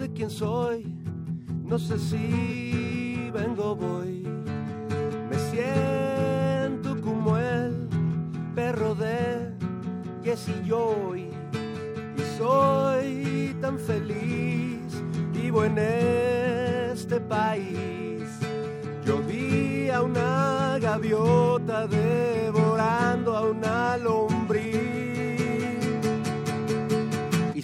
Sé quién soy, no sé si vengo voy. Me siento como el perro de Jesse Joy y soy tan feliz, vivo en este país. Yo vi a una gaviota devorando a una lombriz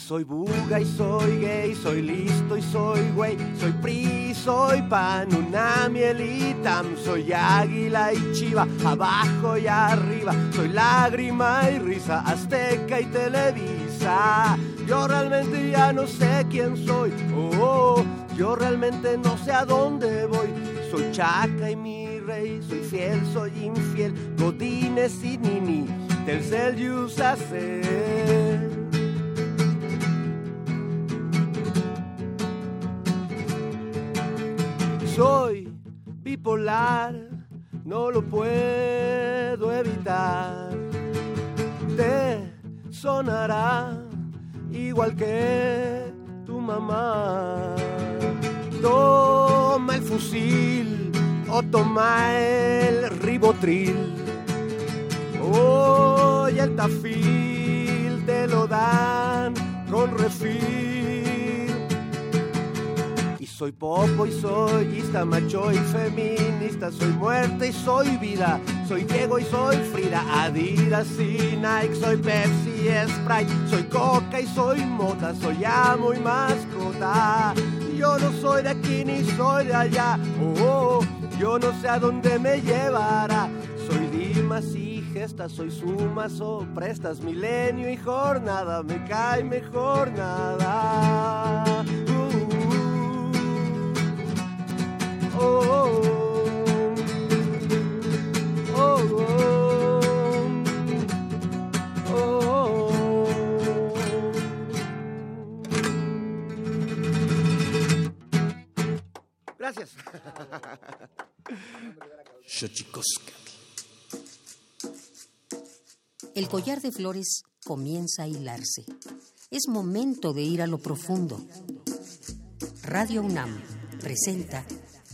soy buga y soy gay, soy listo y soy güey, soy pri, soy pan, una mielita, soy águila y chiva, abajo y arriba, soy lágrima y risa, azteca y televisa. Yo realmente ya no sé quién soy, oh, yo realmente no sé a dónde voy, soy chaca y mi rey, soy fiel, soy infiel, godines y nini, del cel hacer. Soy bipolar, no lo puedo evitar. Te sonará igual que tu mamá. Toma el fusil o toma el ribotril. Hoy el tafil te lo dan con refil soy popo y soy ista, macho y feminista, soy muerte y soy vida, soy Diego y soy Frida, Adidas y Nike, soy Pepsi y Sprite, soy coca y soy mota, soy amo y mascota. Yo no soy de aquí ni soy de allá, oh, yo no sé a dónde me llevará. Soy Dimas y Gesta, soy sumas o prestas, milenio y jornada, me cae mejor nada. Gracias. El collar de flores comienza a hilarse. Es momento de ir a lo profundo. Radio UNAM presenta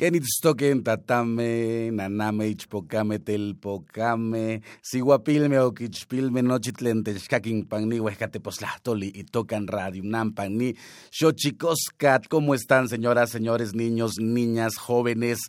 Kenitstoken tatame, naname ichpokame telpokame, siguapilme oquichpilme nochitlen techcaquin pagni huescateposlahtoli y tocan radio nampan ni xochicoscat. ¿Cómo están señoras, señores, niños, niñas, jóvenes?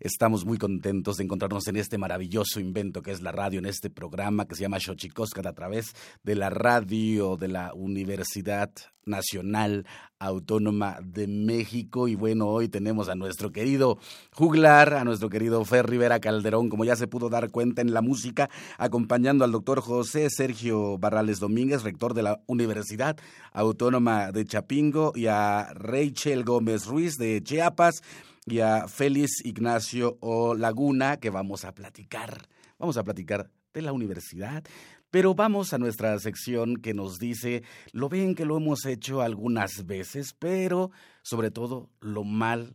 Estamos muy contentos de encontrarnos en este maravilloso invento que es la radio, en este programa que se llama Xochicoscat a través de la radio de la Universidad Nacional Autónoma de México. Y bueno, hoy tenemos a nuestro querido juglar, a nuestro querido Fer Rivera Calderón, como ya se pudo dar cuenta en la música, acompañando al doctor José Sergio Barrales Domínguez, rector de la Universidad Autónoma de Chapingo, y a Rachel Gómez Ruiz de Chiapas y a Félix Ignacio O Laguna, que vamos a platicar. Vamos a platicar de la universidad. Pero vamos a nuestra sección que nos dice, lo ven que lo hemos hecho algunas veces, pero sobre todo lo mal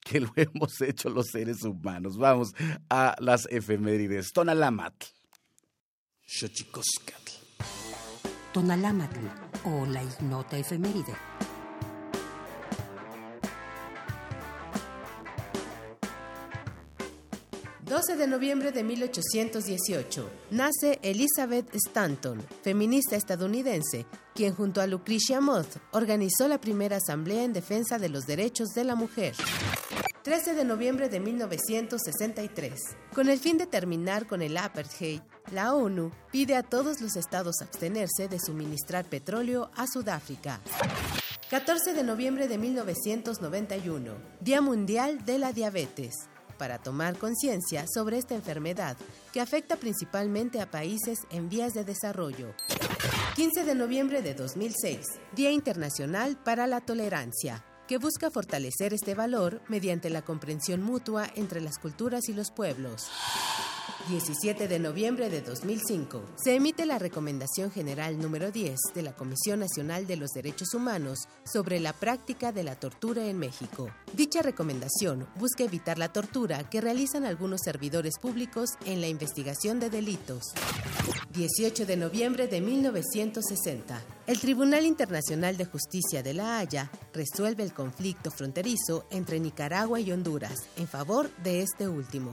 que lo hemos hecho los seres humanos. Vamos a las efemérides. Tonalamatl. Xochicoscatl. Tonalamatl o la ignota efeméride. 12 de noviembre de 1818, nace Elizabeth Stanton, feminista estadounidense, quien junto a Lucretia Mott organizó la primera asamblea en defensa de los derechos de la mujer. 13 de noviembre de 1963. Con el fin de terminar con el apartheid, la ONU pide a todos los estados abstenerse de suministrar petróleo a Sudáfrica. 14 de noviembre de 1991, Día Mundial de la Diabetes, para tomar conciencia sobre esta enfermedad que afecta principalmente a países en vías de desarrollo. 15 de noviembre de 2006, Día Internacional para la Tolerancia, que busca fortalecer este valor mediante la comprensión mutua entre las culturas y los pueblos. 17 de noviembre de 2005, se emite la Recomendación General número 10 de la Comisión Nacional de los Derechos Humanos sobre la práctica de la tortura en México. Dicha recomendación busca evitar la tortura que realizan algunos servidores públicos en la investigación de delitos. 18 de noviembre de 1960. El Tribunal Internacional de Justicia de La Haya resuelve el conflicto fronterizo entre Nicaragua y Honduras en favor de este último.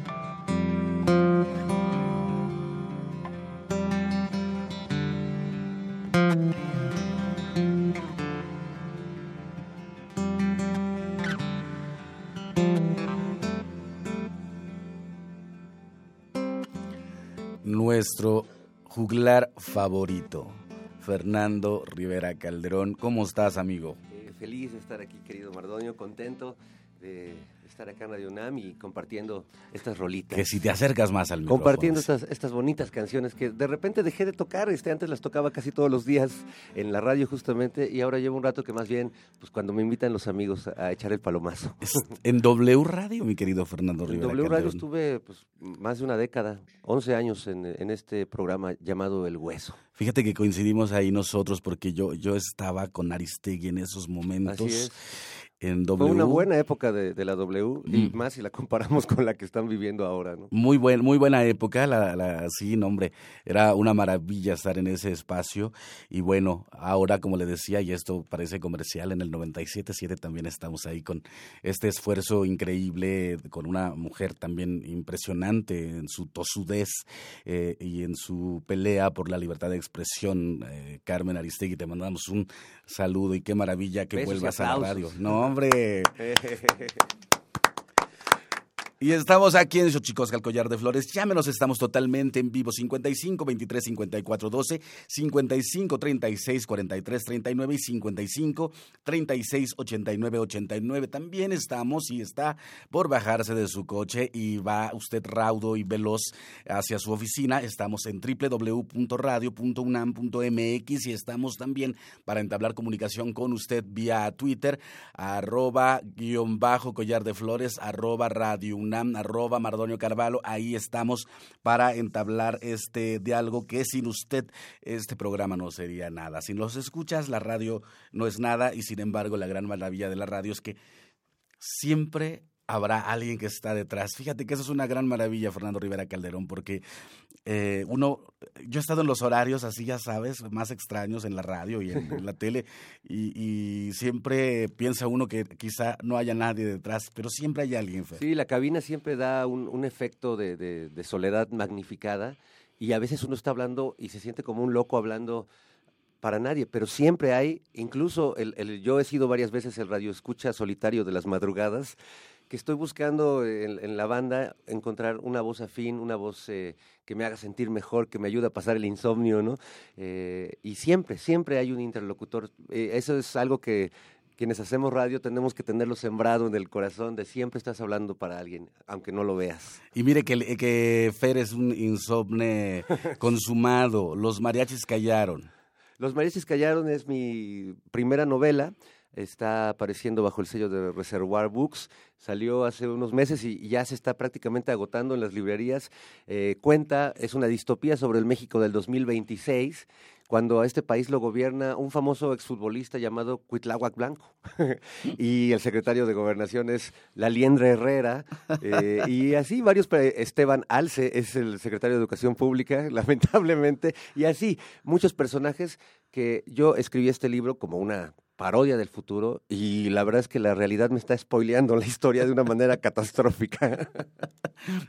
Juglar favorito, Fernando Rivera Calderón. ¿Cómo estás, amigo? Eh, feliz de estar aquí, querido Mardonio, contento de estar acá en Radio UNAM y compartiendo estas rolitas. Que si te acercas más al micrófono. Compartiendo estas, estas bonitas canciones que de repente dejé de tocar, este, antes las tocaba casi todos los días en la radio justamente y ahora llevo un rato que más bien, pues cuando me invitan los amigos a echar el palomazo. En W Radio, mi querido Fernando En Rivera W Radio Calderón. estuve pues, más de una década, 11 años en, en este programa llamado El Hueso. Fíjate que coincidimos ahí nosotros porque yo, yo estaba con Aristegui en esos momentos. Así es. En Fue W. una buena época de, de la W y Mm. más si la comparamos con la que están viviendo ahora, ¿no? Muy, buen, muy buena época, la, la, sí, no, hombre, era una maravilla estar en ese espacio. Y bueno, ahora, como le decía, y esto parece comercial, en el 97.7 también estamos ahí con este esfuerzo increíble, con una mujer también impresionante en su tosudez eh, y en su pelea por la libertad de expresión. Eh, Carmen Aristegui, te mandamos un saludo y qué maravilla que Besos vuelvas a la radio. No, hombre. Y estamos aquí en Xochicosca, el collar de flores. Llámenos, estamos totalmente en vivo. 55 23 54 12, 55 36 43 39 y 55 36 89 89. También estamos y está por bajarse de su coche y va usted raudo y veloz hacia su oficina. Estamos en www.radio.unam.mx y estamos también para entablar comunicación con usted vía Twitter, arroba guion bajo collar de flores, arroba radio Arroba Mardonio Carvalho. Ahí estamos para entablar este diálogo que sin usted este programa no sería nada. Si nos escuchas, la radio no es nada y sin embargo la gran maravilla de la radio es que siempre habrá alguien que está detrás. Fíjate que eso es una gran maravilla, Fernando Rivera Calderón, porque eh, uno, yo he estado en los horarios así, ya sabes, más extraños en la radio y en, la tele, y, siempre piensa uno que quizá no haya nadie detrás, pero siempre hay alguien. Sí, la cabina siempre da un, efecto de soledad magnificada y a veces uno está hablando y se siente como un loco hablando para nadie, pero siempre hay, incluso el, el- yo he sido varias veces el radio escucha solitario de las madrugadas, que estoy buscando en, en la banda encontrar una voz afín, una voz eh, que me haga sentir mejor, que me ayude a pasar el insomnio, ¿no? Eh, y siempre, siempre hay un interlocutor. Eh, eso es algo que quienes hacemos radio tenemos que tenerlo sembrado en el corazón de siempre estás hablando para alguien, aunque no lo veas. Y mire que, que Fer es un insomne consumado, los mariachis callaron. Los mariachis callaron es mi primera novela. Está apareciendo bajo el sello de Reservoir Books. Salió hace unos meses y ya se está prácticamente agotando en las librerías. Eh, cuenta, es una distopía sobre el México del 2026, cuando a este país lo gobierna un famoso exfutbolista llamado Cuitláhuac Blanco. y el secretario de Gobernación es La Liendre Herrera. eh, y así varios, pe- Esteban Alce es el secretario de Educación Pública, lamentablemente. Y así, muchos personajes que yo escribí este libro como una parodia del futuro y la verdad es que la realidad me está spoileando la historia de una manera catastrófica.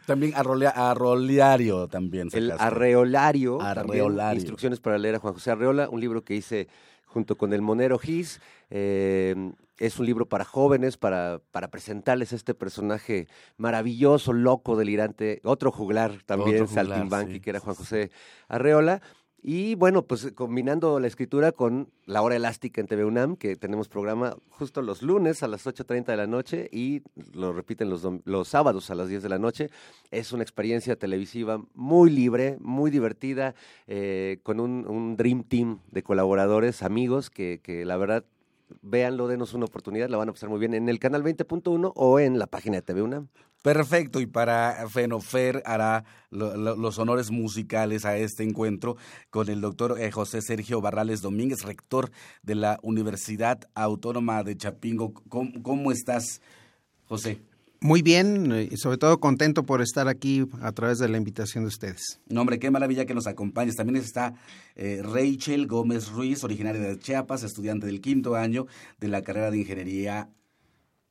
También arroleario también. El arreolario, arreolario. instrucciones para leer a Juan José Arreola, un libro que hice junto con el Monero Gis. Eh, es un libro para jóvenes, para, para presentarles a este personaje maravilloso, loco, delirante, otro juglar también, Saltimbanqui, que era Juan José Arreola. Y bueno, pues combinando la escritura con la hora elástica en TV UNAM, que tenemos programa justo los lunes a las 8.30 de la noche y lo repiten los, los sábados a las 10 de la noche. Es una experiencia televisiva muy libre, muy divertida, eh, con un, un, Dream Team de colaboradores, amigos, que, que la verdad véanlo, denos una oportunidad, la van a pasar muy bien en el canal 20.1 o en la página de TV UNAM. Perfecto, y para Fenofer hará los honores musicales a este encuentro con el doctor eh, José Sergio Barrales Domínguez, rector de la Universidad Autónoma de Chapingo. ¿Cómo, estás, José? Muy bien, y sobre todo contento por estar aquí a través de la invitación de ustedes. No, hombre, qué maravilla que nos acompañes. También está eh, Rachel Gómez Ruiz, originaria de Chiapas, estudiante del quinto año de la carrera de Ingeniería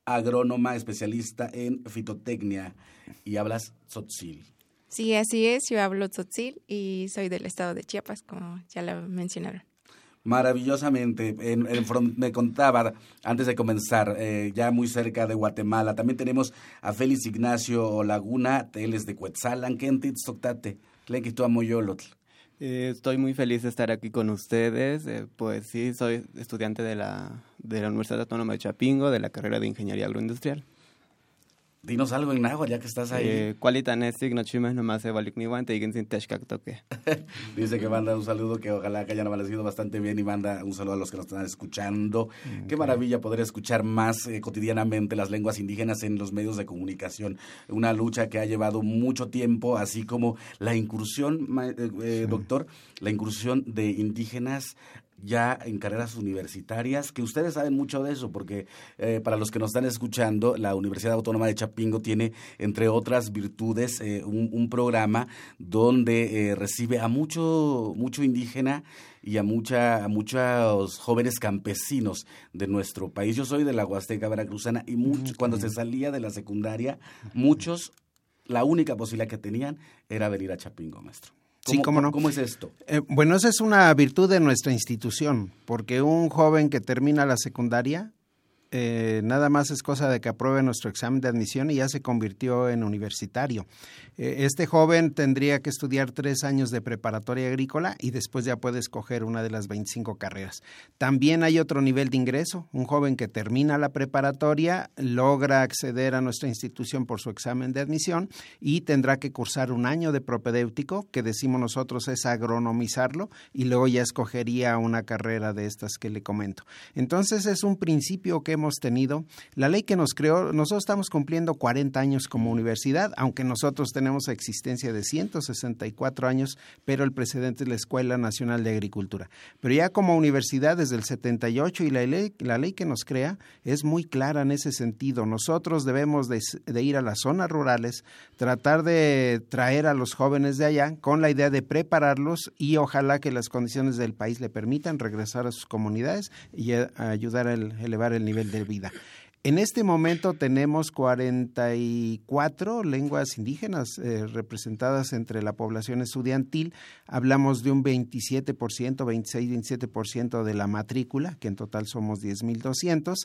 agrónoma especialista en fitotecnia y hablas tzotzil. Sí, así es, yo hablo tzotzil y soy del estado de Chiapas, como ya lo mencionaron. Maravillosamente, me contaba antes de comenzar, eh, ya muy cerca de Guatemala, también tenemos a Félix Ignacio Laguna, teles de Cuetzalan, Kentit Soctate, Tlenquito Amoyolotl. Eh, estoy muy feliz de estar aquí con ustedes. Eh, pues sí, soy estudiante de la, de la Universidad Autónoma de Chapingo, de la carrera de Ingeniería Agroindustrial. Dinos algo en agua, ya que estás ahí. Eh, nomás. Dice que manda un saludo que ojalá que hayan amanecido bastante bien y manda un saludo a los que nos están escuchando. Qué maravilla poder escuchar más eh, cotidianamente las lenguas indígenas en los medios de comunicación. Una lucha que ha llevado mucho tiempo, así como la incursión, eh, doctor, la incursión de indígenas ya en carreras universitarias, que ustedes saben mucho de eso, porque eh, para los que nos están escuchando, la Universidad Autónoma de Chapingo tiene, entre otras virtudes, eh, un, programa donde eh, recibe a mucho, mucho indígena y a, mucha, a muchos jóvenes campesinos de nuestro país. Yo soy de la Huasteca Veracruzana y muchos, cuando se salía de la secundaria, muchos, la única posibilidad que tenían era venir a Chapingo, maestro. Sí, cómo no. ¿Cómo es esto? Eh, bueno, esa es una virtud de nuestra institución, porque un joven que termina la secundaria eh, nada más es cosa de que apruebe nuestro examen de admisión y ya se convirtió en universitario. Eh, este joven tendría que estudiar tres años de preparatoria agrícola y después ya puede escoger una de las 25 carreras. También hay otro nivel de ingreso. Un joven que termina la preparatoria logra acceder a nuestra institución por su examen de admisión y tendrá que cursar un año de propedéutico, que decimos nosotros es agronomizarlo, y luego ya escogería una carrera de estas que le comento. Entonces es un principio que hemos tenido. La ley que nos creó, nosotros estamos cumpliendo 40 años como universidad, aunque nosotros tenemos existencia de 164 años, pero el precedente es la Escuela Nacional de Agricultura. Pero ya como universidad desde el 78 y la ley, la ley que nos crea es muy clara en ese sentido. Nosotros debemos de, de ir a las zonas rurales, tratar de traer a los jóvenes de allá con la idea de prepararlos y ojalá que las condiciones del país le permitan regresar a sus comunidades y ayudar a elevar el nivel de vida. En este momento tenemos 44 lenguas indígenas eh, representadas entre la población estudiantil. Hablamos de un 27%, 26-27% de la matrícula, que en total somos 10.200.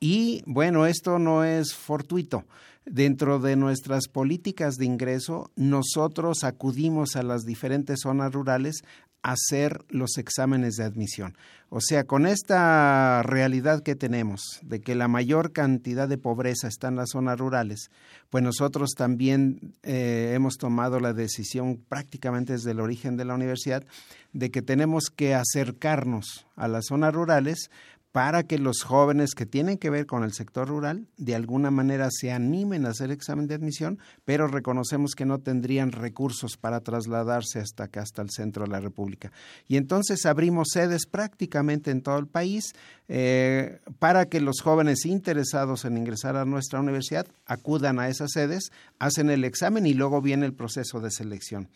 Y bueno, esto no es fortuito. Dentro de nuestras políticas de ingreso, nosotros acudimos a las diferentes zonas rurales hacer los exámenes de admisión. O sea, con esta realidad que tenemos de que la mayor cantidad de pobreza está en las zonas rurales, pues nosotros también eh, hemos tomado la decisión prácticamente desde el origen de la universidad de que tenemos que acercarnos a las zonas rurales para que los jóvenes que tienen que ver con el sector rural de alguna manera se animen a hacer examen de admisión, pero reconocemos que no tendrían recursos para trasladarse hasta acá, hasta el centro de la República. Y entonces abrimos sedes prácticamente en todo el país eh, para que los jóvenes interesados en ingresar a nuestra universidad acudan a esas sedes, hacen el examen y luego viene el proceso de selección.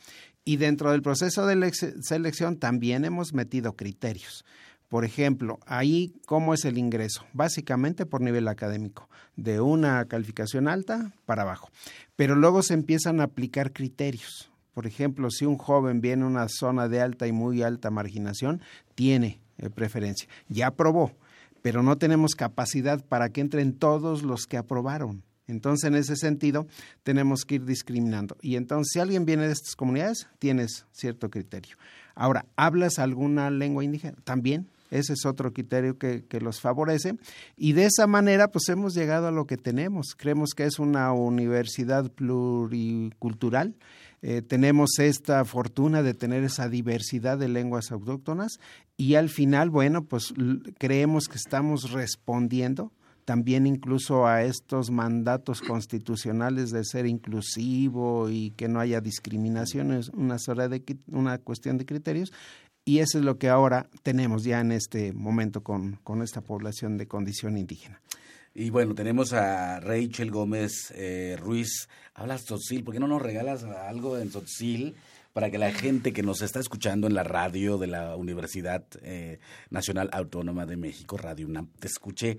Y dentro del proceso de selección también hemos metido criterios Por ejemplo, ahí, ¿cómo es el ingreso? Básicamente por nivel académico, de una calificación alta para abajo. Pero luego se empiezan a aplicar criterios. Por ejemplo, si un joven viene a una zona de alta y muy alta marginación, tiene eh, preferencia. Ya aprobó, pero no tenemos capacidad para que entren todos los que aprobaron. Entonces, en ese sentido, tenemos que ir discriminando. Y entonces, si alguien viene de estas comunidades, tienes cierto criterio. Ahora, ¿hablas alguna lengua indígena? También, ese es otro criterio que, que, los favorece. Y de esa manera, pues hemos llegado a lo que tenemos. Creemos que es una universidad pluricultural. Eh, tenemos esta fortuna de tener esa diversidad de lenguas autóctonas y al final, bueno, pues creemos que estamos respondiendo también incluso a estos mandatos constitucionales de ser inclusivo y que no haya discriminación, es una, de, una cuestión de criterios, y eso es lo que ahora tenemos ya en este momento con, con esta población de condición indígena. Y bueno, tenemos a Rachel Gómez eh, Ruiz. Hablas Tzotzil, ¿por qué no nos regalas algo en Tzotzil? para que la gente que nos está escuchando en la radio de la Universidad eh, Nacional Autónoma de México, Radio UNAM, te escuche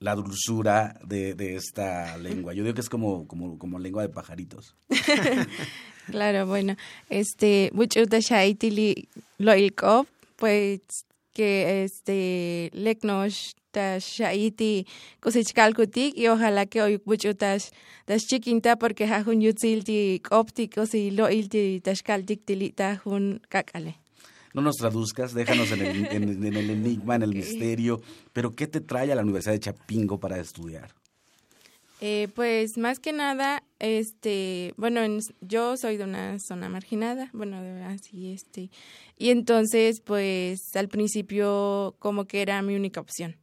la dulzura de, de esta lengua. Yo digo que es como, como, como lengua de pajaritos. claro, bueno, este, pues que este, leknosh ta shaiti kusichkalkutik y ojalá que hoy mucho tas tas chiquinta porque hajun yutzilti optik o si loilti tashkaltik tilita jun kakale no nos traduzcas, déjanos en el, en, el enigma, en el misterio, pero ¿qué te trae a la Universidad de Chapingo para estudiar? Eh, pues más que nada, este, bueno, yo soy de una zona marginada, bueno, así, este, y entonces, pues, al principio como que era mi única opción,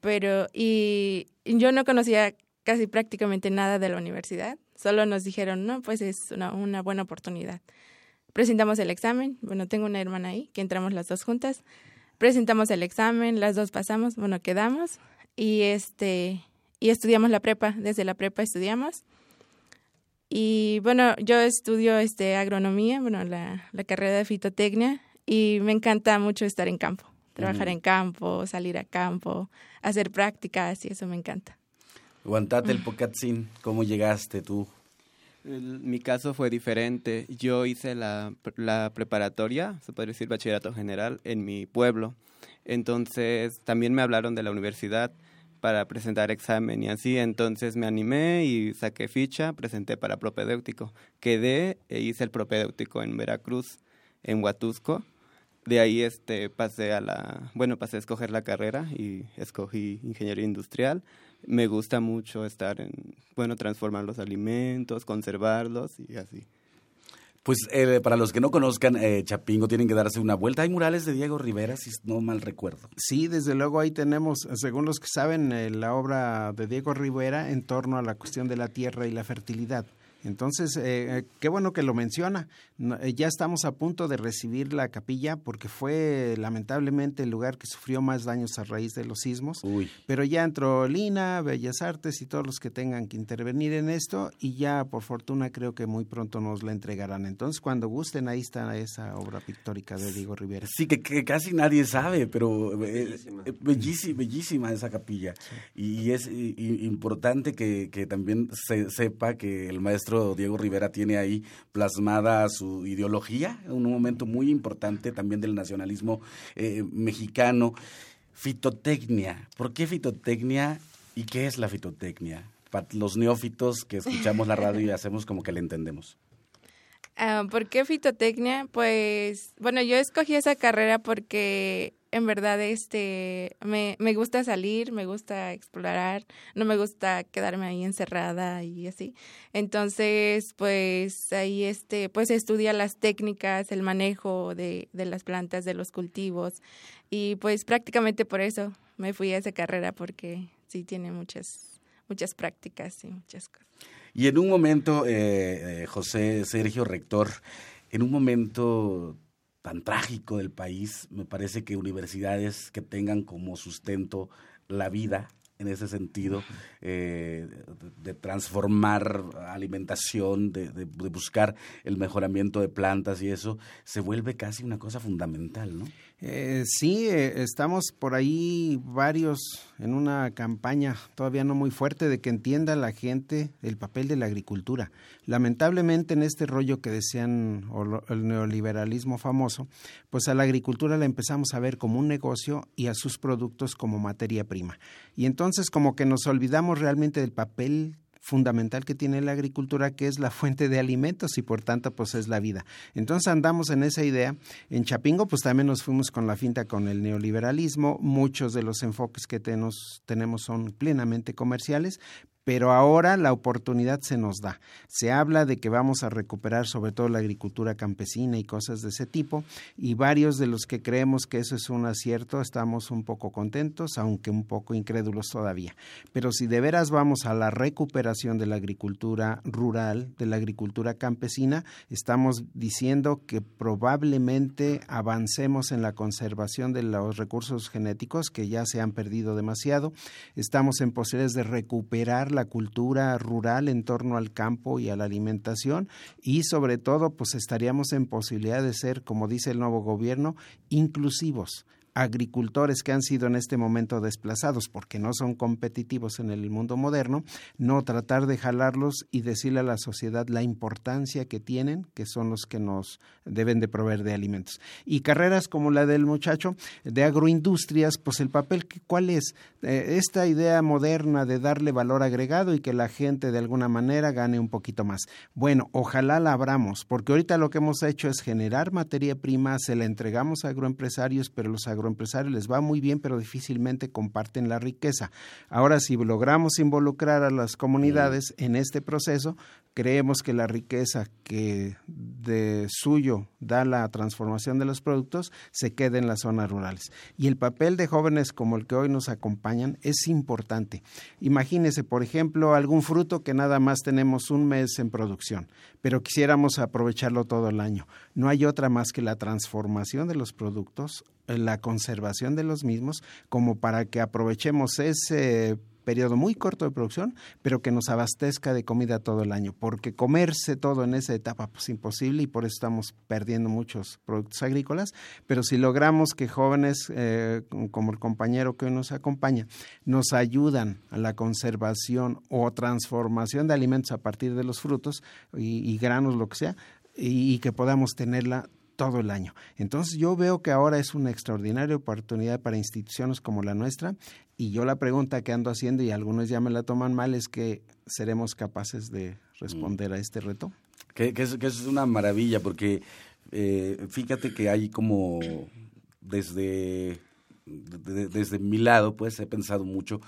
pero, y yo no conocía casi prácticamente nada de la universidad, solo nos dijeron, no, pues es una, una buena oportunidad. Presentamos el examen, bueno, tengo una hermana ahí, que entramos las dos juntas. Presentamos el examen, las dos pasamos, bueno, quedamos y este y estudiamos la prepa, desde la prepa estudiamos. Y bueno, yo estudio este agronomía, bueno, la, la carrera de fitotecnia y me encanta mucho estar en campo, trabajar en campo, salir a campo, hacer prácticas y eso me encanta. Aguantate el pocatzin, ¿cómo llegaste tú? Mi caso fue diferente. Yo hice la, la preparatoria, se puede decir bachillerato general, en mi pueblo. Entonces también me hablaron de la universidad para presentar examen y así. Entonces me animé y saqué ficha, presenté para propedéutico. Quedé e hice el propedéutico en Veracruz, en Huatusco. De ahí este pasé a la, bueno, pasé a escoger la carrera y escogí ingeniería industrial me gusta mucho estar en, bueno, transformar los alimentos, conservarlos y así. Pues eh, para los que no conozcan eh, Chapingo, tienen que darse una vuelta. Hay murales de Diego Rivera, si no mal recuerdo. Sí, desde luego ahí tenemos, según los que saben, eh, la obra de Diego Rivera en torno a la cuestión de la tierra y la fertilidad. Entonces, eh, eh, qué bueno que lo menciona. Eh, ya estamos a punto de recibir la capilla porque fue lamentablemente el lugar que sufrió más daños a raíz de los sismos. Pero ya entró Lina, Bellas Artes y todos los que tengan que intervenir en esto y ya por fortuna creo que muy pronto nos la entregarán. Entonces, cuando gusten, ahí está esa obra pictórica de Diego Rivera. Sí, que, casi nadie sabe, pero bellísima, bellísima, esa capilla. Y es importante que, que también se sepa que el maestro Diego Rivera tiene ahí plasmada su ideología, un momento muy importante también del nacionalismo eh, mexicano. Fitotecnia, ¿por qué fitotecnia y qué es la fitotecnia? Para los neófitos que escuchamos la radio y hacemos como que le entendemos. Ah, ¿Por qué fitotecnia? Pues, bueno, yo escogí esa carrera porque en verdad este me, me gusta salir, me gusta explorar, no me gusta quedarme ahí encerrada y así. Entonces, pues ahí este, pues estudia las técnicas, el manejo de, de las plantas, de los cultivos. Y pues prácticamente por eso me fui a esa carrera, porque sí tiene muchas, muchas prácticas y muchas cosas. Y en un momento, eh, eh José Sergio Rector, en un momento tan trágico del país, me parece que universidades que tengan como sustento la vida en ese sentido, eh, de, transformar alimentación, de, de, buscar el mejoramiento de plantas y eso, se vuelve casi una cosa fundamental, ¿no? Eh, sí, eh, estamos por ahí varios en una campaña todavía no muy fuerte de que entienda la gente el papel de la agricultura. Lamentablemente en este rollo que desean el neoliberalismo famoso, pues a la agricultura la empezamos a ver como un negocio y a sus productos como materia prima. Y entonces como que nos olvidamos realmente del papel fundamental que tiene la agricultura, que es la fuente de alimentos y por tanto pues es la vida. Entonces andamos en esa idea. En Chapingo pues también nos fuimos con la finta con el neoliberalismo. Muchos de los enfoques que tenemos, tenemos son plenamente comerciales, pero ahora la oportunidad se nos da. Se habla de que vamos a recuperar sobre todo la agricultura campesina y cosas de ese tipo, y varios de los que creemos que eso es un acierto estamos un poco contentos, aunque un poco incrédulos todavía. Pero si de veras vamos a la recuperación de la agricultura rural, de la agricultura campesina, estamos diciendo que probablemente avancemos en la conservación de los recursos genéticos que ya se han perdido demasiado, estamos en posibilidades de recuperar la cultura rural en torno al campo y a la alimentación y sobre todo pues estaríamos en posibilidad de ser, como dice el nuevo gobierno, inclusivos agricultores que han sido en este momento desplazados porque no son competitivos en el mundo moderno, no tratar de jalarlos y decirle a la sociedad la importancia que tienen, que son los que nos deben de proveer de alimentos. Y carreras como la del muchacho de agroindustrias, pues el papel, ¿cuál es? Eh, esta idea moderna de darle valor agregado y que la gente de alguna manera gane un poquito más. Bueno, ojalá la abramos, porque ahorita lo que hemos hecho es generar materia prima, se la entregamos a agroempresarios, pero los agro empresarios les va muy bien, pero difícilmente comparten la riqueza. Ahora, si logramos involucrar a las comunidades en este proceso, creemos que la riqueza que de suyo da la transformación de los productos se queda en las zonas rurales. Y el papel de jóvenes como el que hoy nos acompañan es importante. Imagínese, por ejemplo, algún fruto que nada más tenemos un mes en producción, pero quisiéramos aprovecharlo todo el año. No hay otra más que la transformación de los productos, la conservación de los mismos, como para que aprovechemos ese periodo muy corto de producción, pero que nos abastezca de comida todo el año, porque comerse todo en esa etapa pues imposible y por eso estamos perdiendo muchos productos agrícolas, pero si logramos que jóvenes eh, como el compañero que hoy nos acompaña nos ayudan a la conservación o transformación de alimentos a partir de los frutos y, granos, lo que sea, y que podamos tenerla todo el año. Entonces yo veo que ahora es una extraordinaria oportunidad para instituciones como la nuestra y yo la pregunta que ando haciendo y algunos ya me la toman mal es que seremos capaces de responder a este reto. Que, es, que es, una maravilla porque eh, fíjate que hay como desde desde mi lado, pues he pensado mucho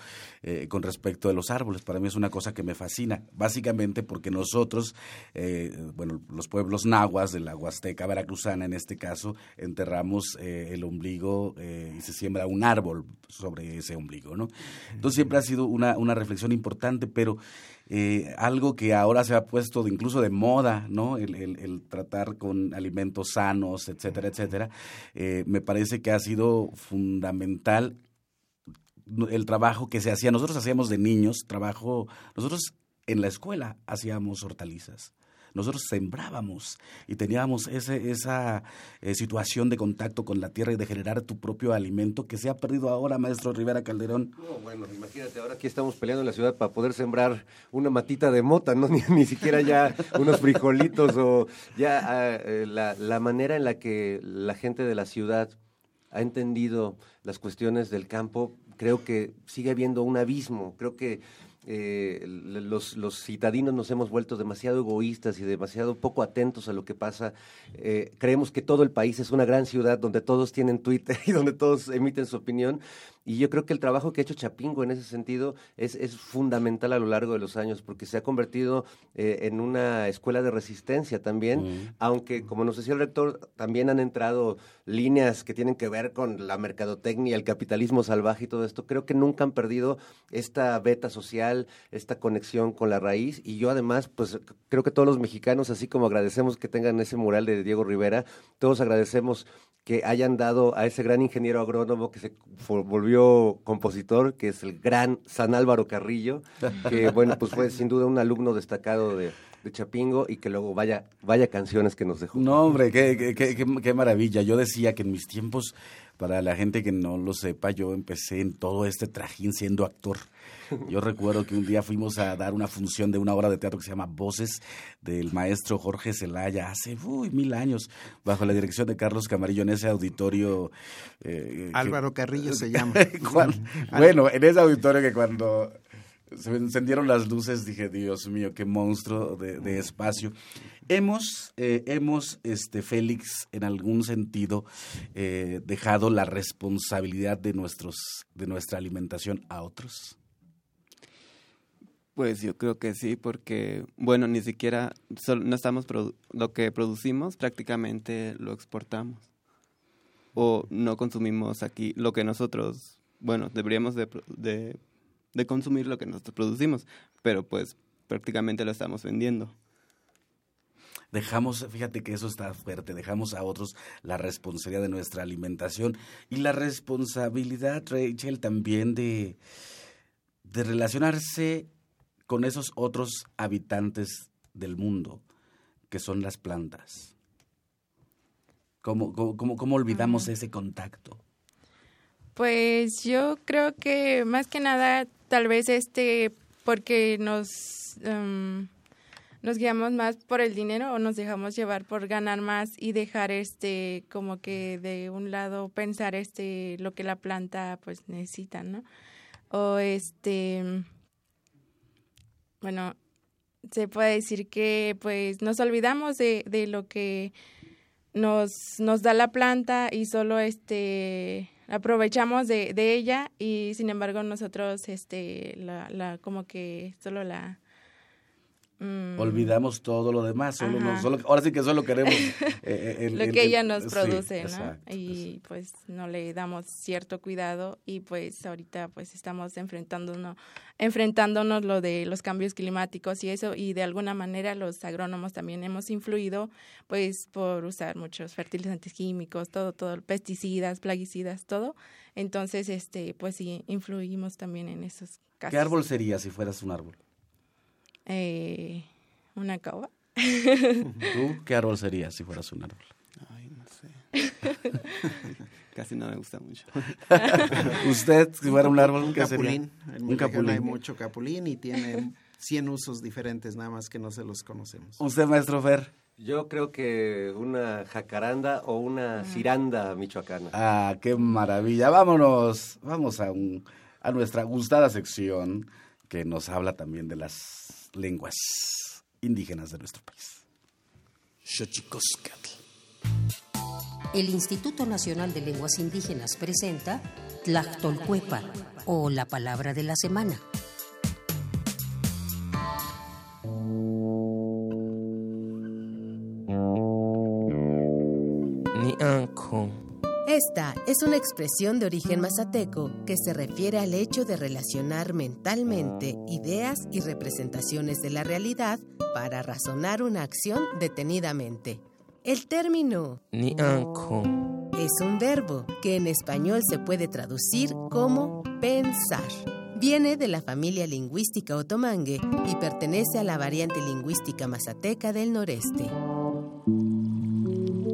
eh, con respecto a los árboles. Para mí es una cosa que me fascina, básicamente porque nosotros, eh, bueno, los pueblos nahuas de la Huasteca Veracruzana, en este caso, enterramos eh, el ombligo y se siembra un árbol sobre ese ombligo, ¿no? Entonces siempre ha sido una, una reflexión importante, pero eh, algo que ahora se ha puesto incluso de moda, ¿no? El, el, tratar con alimentos sanos, etcétera, etcétera. Eh, me parece que ha sido fundamental el trabajo que se hacía. Nosotros hacíamos de niños trabajo, nosotros en la escuela hacíamos hortalizas nosotros sembrábamos y teníamos ese, esa eh, situación de contacto con la tierra y de generar tu propio alimento que se ha perdido ahora, maestro Rivera Calderón. No, bueno, imagínate, ahora aquí estamos peleando en la ciudad para poder sembrar una matita de mota, ¿no? Ni, siquiera ya unos frijolitos o ya ah, eh, la, la manera en la que la gente de la ciudad ha entendido las cuestiones del campo, creo que sigue habiendo un abismo. Creo que eh, los, los, citadinos nos hemos vuelto demasiado egoístas y demasiado poco atentos a lo que pasa. Eh, creemos que todo el país es una gran ciudad donde todos tienen Twitter y donde todos emiten su opinión. Y yo creo que el trabajo que ha hecho Chapingo en ese sentido es, es fundamental a lo largo de los años, porque se ha convertido eh, en una escuela de resistencia también, aunque, como nos decía el rector, también han entrado líneas que tienen que ver con la mercadotecnia, el capitalismo salvaje y todo esto. Creo que nunca han perdido esta beta social, esta conexión con la raíz. Y yo además, pues creo que todos los mexicanos, así como agradecemos que tengan ese mural de Diego Rivera, todos agradecemos que hayan dado a ese gran ingeniero agrónomo que se volvió compositor, que es el gran San Álvaro Carrillo, que bueno, pues fue sin duda un alumno destacado de, de Chapingo y que luego vaya, vaya canciones que nos dejó. No, hombre, qué, qué, qué, qué maravilla. Yo decía que en mis tiempos, para la gente que no lo sepa, yo empecé en todo este trajín siendo actor. Yo recuerdo que un día fuimos a dar una función de una obra de teatro que se llama Voces del maestro Jorge Zelaya hace uy, mil años, bajo la dirección de Carlos Camarillo en ese auditorio. Eh, Álvaro Carrillo se llama. bueno, en ese auditorio que cuando se encendieron las luces, dije, Dios mío, qué monstruo de, espacio. Hemos, eh, hemos este, Félix, en algún sentido, eh, dejado la responsabilidad de, nuestros, de nuestra alimentación a otros. Pues yo creo que sí, porque, bueno, ni siquiera no estamos lo que producimos prácticamente lo exportamos o no consumimos aquí lo que nosotros, bueno, deberíamos de, de, de consumir lo que nosotros producimos, pero pues prácticamente lo estamos vendiendo dejamos, fíjate que eso está fuerte, dejamos a otros la responsabilidad de nuestra alimentación y la responsabilidad, Rachel, también de, de relacionarse con esos otros habitantes del mundo, que son las plantas? ¿Cómo, cómo, cómo olvidamos ese contacto? Pues yo creo que más que nada, tal vez este, porque nos, em, nos guiamos más por el dinero o nos dejamos llevar por ganar más y dejar este, como que de un lado pensar este, lo que la planta pues necesita, ¿no? O este, bueno, se puede decir que pues nos olvidamos de, de lo que nos, nos da la planta y solo este aprovechamos de, de ella y sin embargo nosotros este la, la como que solo la Mm. Olvidamos todo lo demás, solo, ahora sí que solo queremos eh, lo que ella nos produce, ¿no? y pues no le damos cierto cuidado y pues ahorita pues estamos enfrentándonos, enfrentándonos lo de los cambios climáticos y eso y de alguna manera los agrónomos también hemos influido pues por usar muchos fertilizantes químicos, todo, todo, pesticidas, plaguicidas, todo. Entonces, este, pues sí, influimos también en esos casos. ¿Qué árbol sería si fueras un árbol? Eh, una caoba. ¿Tú qué árbol serías si fueras un árbol? Ay, no sé. Casi no me gusta mucho. ¿Usted, si fuera un árbol, un qué capulín. un capulín. Hay mucho capulín y tiene 100 usos diferentes, nada más que no se los conocemos. ¿Usted, maestro Fer? Yo creo que una jacaranda o una ciranda michoacana. Ah, qué maravilla. Vámonos, vamos a, un, a nuestra gustada sección que nos habla también de las lenguas indígenas de nuestro país. El Instituto Nacional de Lenguas Indígenas presenta Tlactolcuepa o la palabra de la semana. Es una expresión de origen mazateco que se refiere al hecho de relacionar mentalmente ideas y representaciones de la realidad para razonar una acción detenidamente. El término ni es un verbo que en español se puede traducir como pensar. Viene de la familia lingüística otomangue y pertenece a la variante lingüística mazateca del noreste.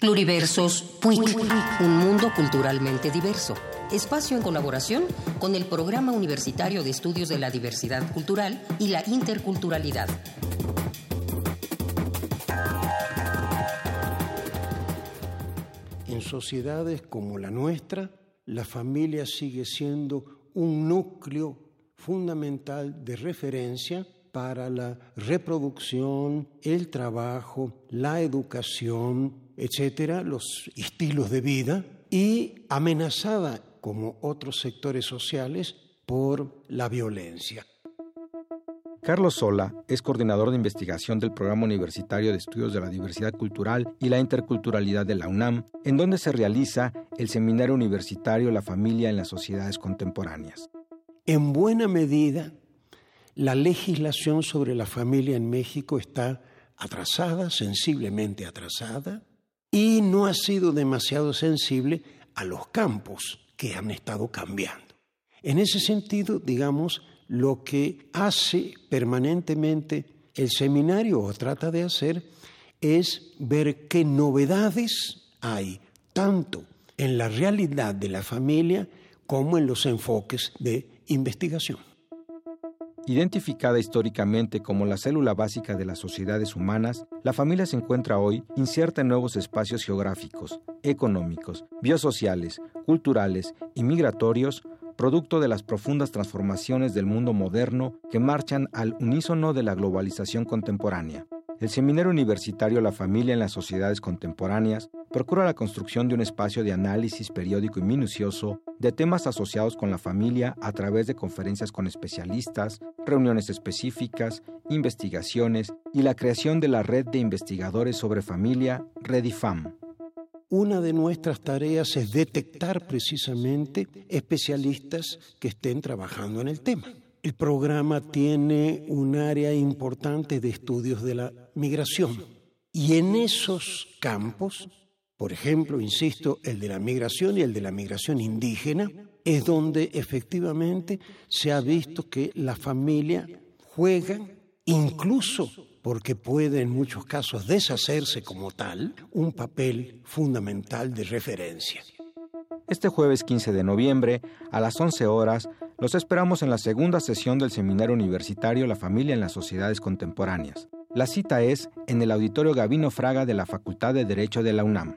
Pluriversos PUIC, un mundo culturalmente diverso. Espacio en colaboración con el Programa Universitario de Estudios de la Diversidad Cultural y la Interculturalidad. En sociedades como la nuestra, la familia sigue siendo un núcleo fundamental de referencia para la reproducción, el trabajo, la educación, etcétera, los estilos de vida, y amenazada, como otros sectores sociales, por la violencia. Carlos Sola es coordinador de investigación del Programa Universitario de Estudios de la Diversidad Cultural y la Interculturalidad de la UNAM, en donde se realiza el Seminario Universitario La Familia en las Sociedades Contemporáneas. En buena medida, la legislación sobre la familia en México está atrasada, sensiblemente atrasada, y no ha sido demasiado sensible a los campos que han estado cambiando. En ese sentido, digamos, lo que hace permanentemente el seminario o trata de hacer es ver qué novedades hay, tanto en la realidad de la familia como en los enfoques de investigación. Identificada históricamente como la célula básica de las sociedades humanas, la familia se encuentra hoy inserta en nuevos espacios geográficos, económicos, biosociales, culturales y migratorios producto de las profundas transformaciones del mundo moderno que marchan al unísono de la globalización contemporánea. El Seminario Universitario La Familia en las Sociedades Contemporáneas procura la construcción de un espacio de análisis periódico y minucioso de temas asociados con la familia a través de conferencias con especialistas, reuniones específicas, investigaciones y la creación de la red de investigadores sobre familia, Redifam. Una de nuestras tareas es detectar precisamente especialistas que estén trabajando en el tema. El programa tiene un área importante de estudios de la migración y en esos campos, por ejemplo, insisto, el de la migración y el de la migración indígena, es donde efectivamente se ha visto que la familia juega incluso porque puede en muchos casos deshacerse como tal, un papel fundamental de referencia. Este jueves 15 de noviembre, a las 11 horas, los esperamos en la segunda sesión del Seminario Universitario La Familia en las Sociedades Contemporáneas. La cita es en el Auditorio Gavino Fraga de la Facultad de Derecho de la UNAM.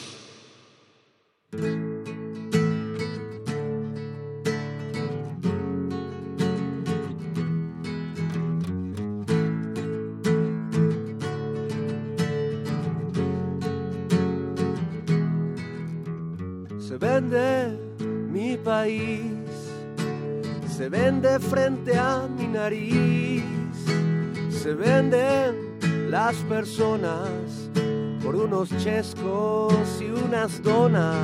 vende mi país, se vende frente a mi nariz, se venden las personas por unos chescos y unas donas.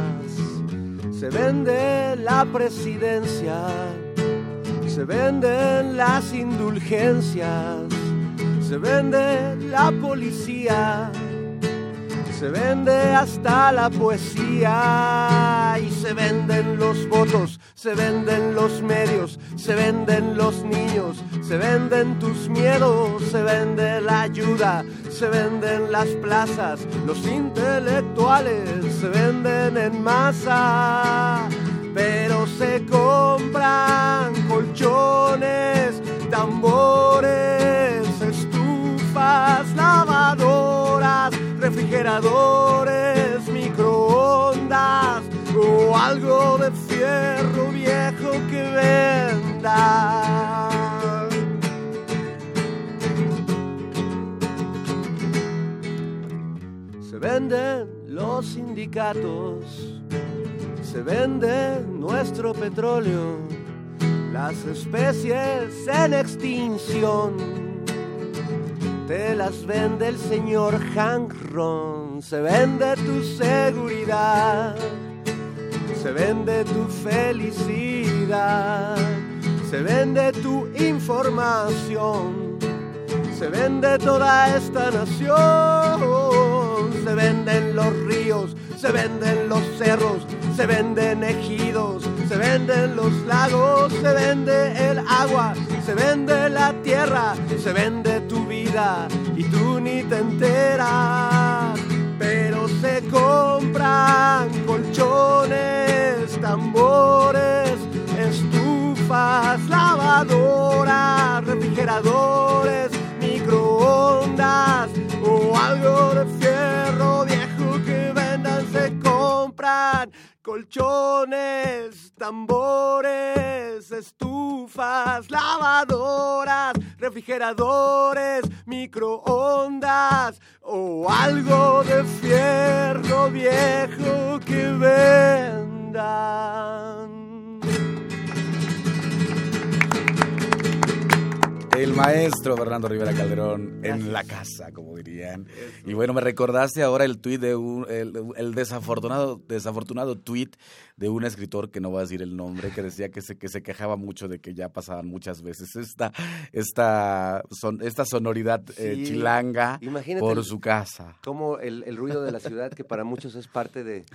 Se vende la presidencia, se venden las indulgencias, se vende la policía, se vende hasta la poesía. Y se venden los votos, se venden los medios, se venden los niños, se venden tus miedos, se vende la ayuda, se venden las plazas, los intelectuales se venden en masa, pero se compran colchones, tambores, estufas, lavadoras, refrigeradores, microondas o algo de fierro viejo que venda. Se venden los sindicatos, se vende nuestro petróleo, las especies en extinción. Te las vende el señor Hank Ron, se vende tu seguridad, se vende tu felicidad, se vende tu información se vende toda esta nación, se venden los ríos, se venden los cerros, se venden ejidos, se venden los lagos, se vende el agua, se vende la tierra, se vende tu y tú ni te enteras. Pero se compran colchones, tambores, estufas, lavadoras, refrigeradores microondas o algo de fierro viejo que vendan se compra compran colchones, tambores, estufas, lavadoras, refrigeradores, microondas o algo de fierro viejo que vendan. El maestro Fernando Rivera Calderón en la casa, como dirían. Y bueno, me recordaste ahora el tuit de un, el, desafortunado, desafortunado tuit de un escritor que no voy a decir el nombre, que decía que se, que se quejaba mucho de que ya pasaban muchas veces esta, esta, son, esta sonoridad eh, chilanga por su casa. Como el, el, ruido de la ciudad, que para muchos es parte de,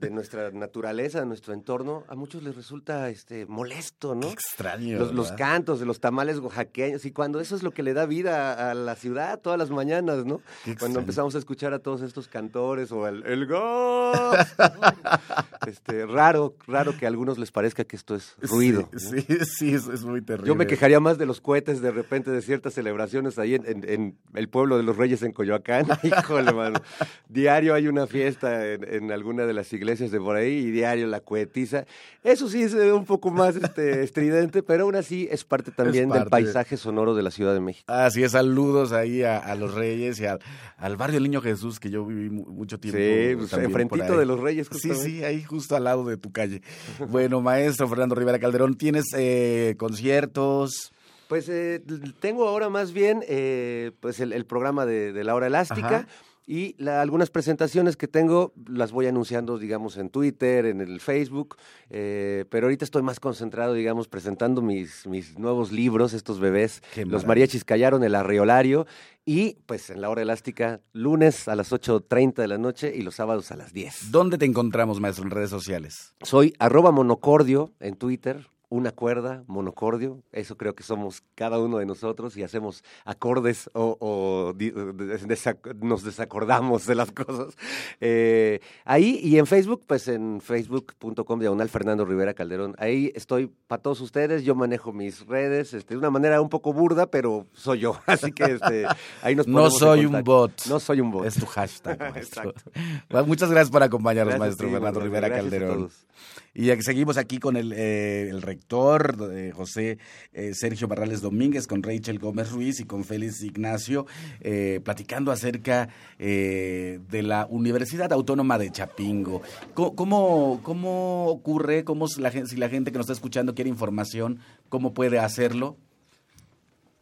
de, nuestra naturaleza, de nuestro entorno, a muchos les resulta este molesto, ¿no? extraño. Los, los, cantos de los tamales oaxaqueños, y cuando eso es lo que le da vida a la ciudad todas las mañanas, ¿no? Cuando empezamos a escuchar a todos estos cantores o el, el este, raro raro, que a algunos les parezca que esto es ruido. Sí, sí, es, muy terrible. Yo me quejaría más de los cohetes de repente de ciertas celebraciones ahí en, el pueblo de los Reyes en Coyoacán. Híjole, mano. Diario hay una fiesta en, alguna de las iglesias de por ahí y diario la cohetiza. Eso sí es un poco más este, estridente, pero aún así es parte también del paisaje sonoro de la Ciudad de México. Así es, saludos ahí a, los Reyes y al, barrio del Niño Jesús que yo viví mucho tiempo. Sí, pues, enfrentito de los Reyes. Sí, sí, ahí justo al lado de tu calle. Bueno, maestro Fernando Rivera Calderón, ¿tienes eh, conciertos? Pues eh, tengo ahora más bien eh, pues el, programa de, la hora elástica. Y algunas presentaciones que tengo las voy anunciando, digamos, en Twitter, en el Facebook, pero ahorita estoy más concentrado, digamos, presentando mis, mis nuevos libros, estos bebés. Los mariachis callaron, el arreolario, y pues en la hora elástica, lunes a las 8.30 de la noche y los sábados a las 10. ¿Dónde te encontramos, maestro, en redes sociales? Soy arroba monocordio en Twitter, una cuerda, monocordio, eso creo que somos cada uno de nosotros y hacemos acordes o, nos desacordamos de las cosas. Eh, ahí y en Facebook, pues en facebook.com diagonal Fernando Rivera Calderón, ahí estoy para todos ustedes, yo manejo mis redes este, de una manera un poco burda, pero soy yo, así que este, ahí nos No soy un bot. No soy un bot. Es tu hashtag, maestro. Muchas gracias por acompañarnos, maestro Fernando Rivera Calderón. Y seguimos aquí con el, eh, el rector José eh, Sergio Barrales Domínguez, con Rachel Gómez Ruiz y con Félix Ignacio, eh, platicando acerca de la Universidad Autónoma de Chapingo. ¿Cómo, cómo ocurre? Cómo la, si la gente que nos está escuchando quiere información, cómo puede hacerlo?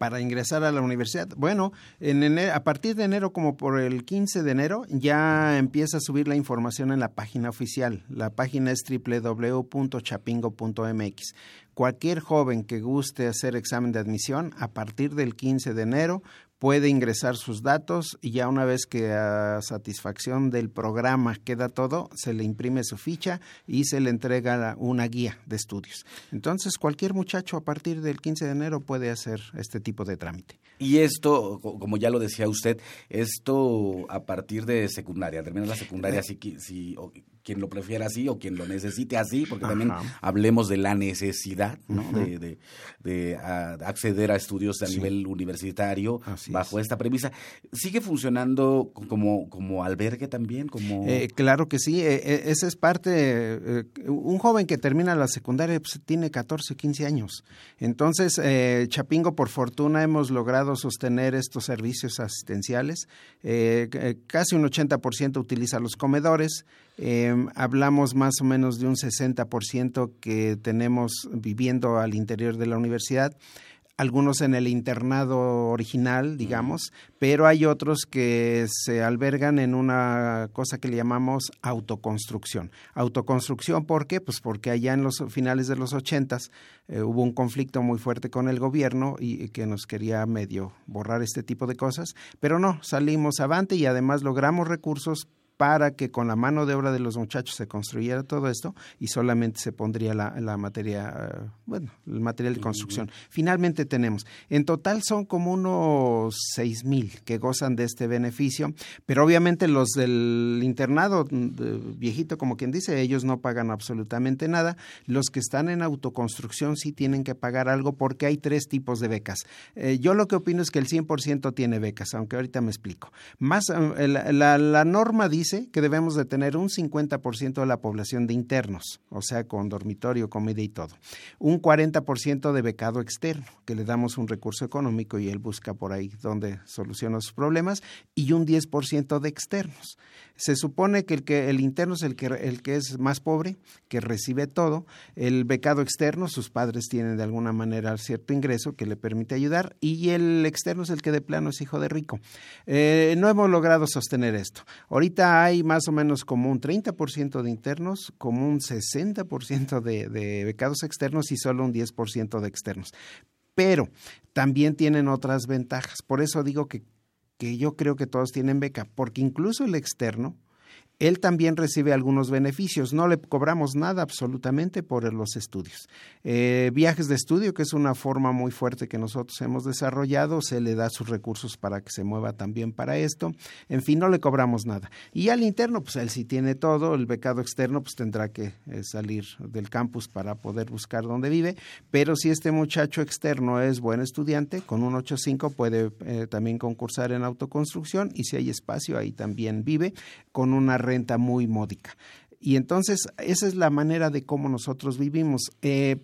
Para ingresar a la universidad. Bueno, en a partir de enero, como por el 15 de enero, ya empieza a subir la información en la página oficial. La página es www.chapingo.mx. Cualquier joven que guste hacer examen de admisión, a partir del 15 de enero puede ingresar sus datos y ya una vez que a satisfacción del programa queda todo, se le imprime su ficha y se le entrega una guía de estudios. Entonces, cualquier muchacho a partir del 15 de enero puede hacer este tipo de trámite. Y esto, como ya lo decía usted, esto a partir de secundaria, termina la secundaria, si, si quien lo prefiera así o quien lo necesite así, porque también hablemos de la necesidad ¿no? de, de, acceder a estudios a nivel universitario bajo esta premisa. ¿Sigue funcionando como, como albergue también? Como... Eh, claro que sí, eh, eh, esa es parte, un joven que termina la secundaria pues, tiene 14, 15 años. Entonces, Chapingo, por fortuna, hemos logrado sostener estos servicios asistenciales. casi un 80% utiliza los comedores. Em, hablamos más o menos de un 60% que tenemos viviendo al interior de la universidad algunos en el internado original, digamos, pero hay otros que se albergan en una cosa que le llamamos autoconstrucción. Autoconstrucción, ¿por qué? Pues porque allá en los finales de los ochentas eh, hubo un conflicto muy fuerte con el gobierno y, y que nos quería medio borrar este tipo de cosas, pero no, salimos avante y además logramos recursos para que con la mano de obra de los muchachos se construyera todo esto y solamente se pondría la, la materia, eh, bueno, el material de construcción. Finalmente tenemos, en total son como unos seis mil que gozan de este beneficio, pero obviamente los del internado viejito, como quien dice, ellos no pagan absolutamente nada. Los que están en autoconstrucción sí tienen que pagar algo porque hay tres tipos de becas. Eh, yo lo que opino es que el 100% tiene becas, aunque ahorita me explico. Más, eh, la, la norma dice que debemos de tener un 50% de la población de internos, o sea, con dormitorio, comida y todo. Un 40% de becado externo, que le damos un recurso económico y él busca por ahí donde soluciona sus problemas, y un 10% de externos. Se supone que el, que el interno es el que, el que es más pobre, que recibe todo. El becado externo, sus padres tienen de alguna manera cierto ingreso que le permite ayudar, y el externo es el que de plano es hijo de rico. Eh, no hemos logrado sostener esto. Ahorita hay más o menos como un 30% de internos, como un 60% de, de becados externos y solo un 10% de externos. Pero también tienen otras ventajas. Por eso digo que que yo creo que todos tienen beca, porque incluso el externo, él también recibe algunos beneficios. No le cobramos nada absolutamente por los estudios. Eh, viajes de estudio, que es una forma muy fuerte que nosotros hemos desarrollado, se le da sus recursos para que se mueva también para esto. En fin, no le cobramos nada. Y al interno, pues él sí tiene todo. El becado externo, pues tendrá que eh, salir del campus para poder buscar dónde vive. Pero si este muchacho externo es buen estudiante, con un 8.5 puede eh, también concursar en autoconstrucción y si hay espacio, ahí también vive con una renta muy módica. Y entonces esa es la manera de cómo nosotros vivimos. Eh,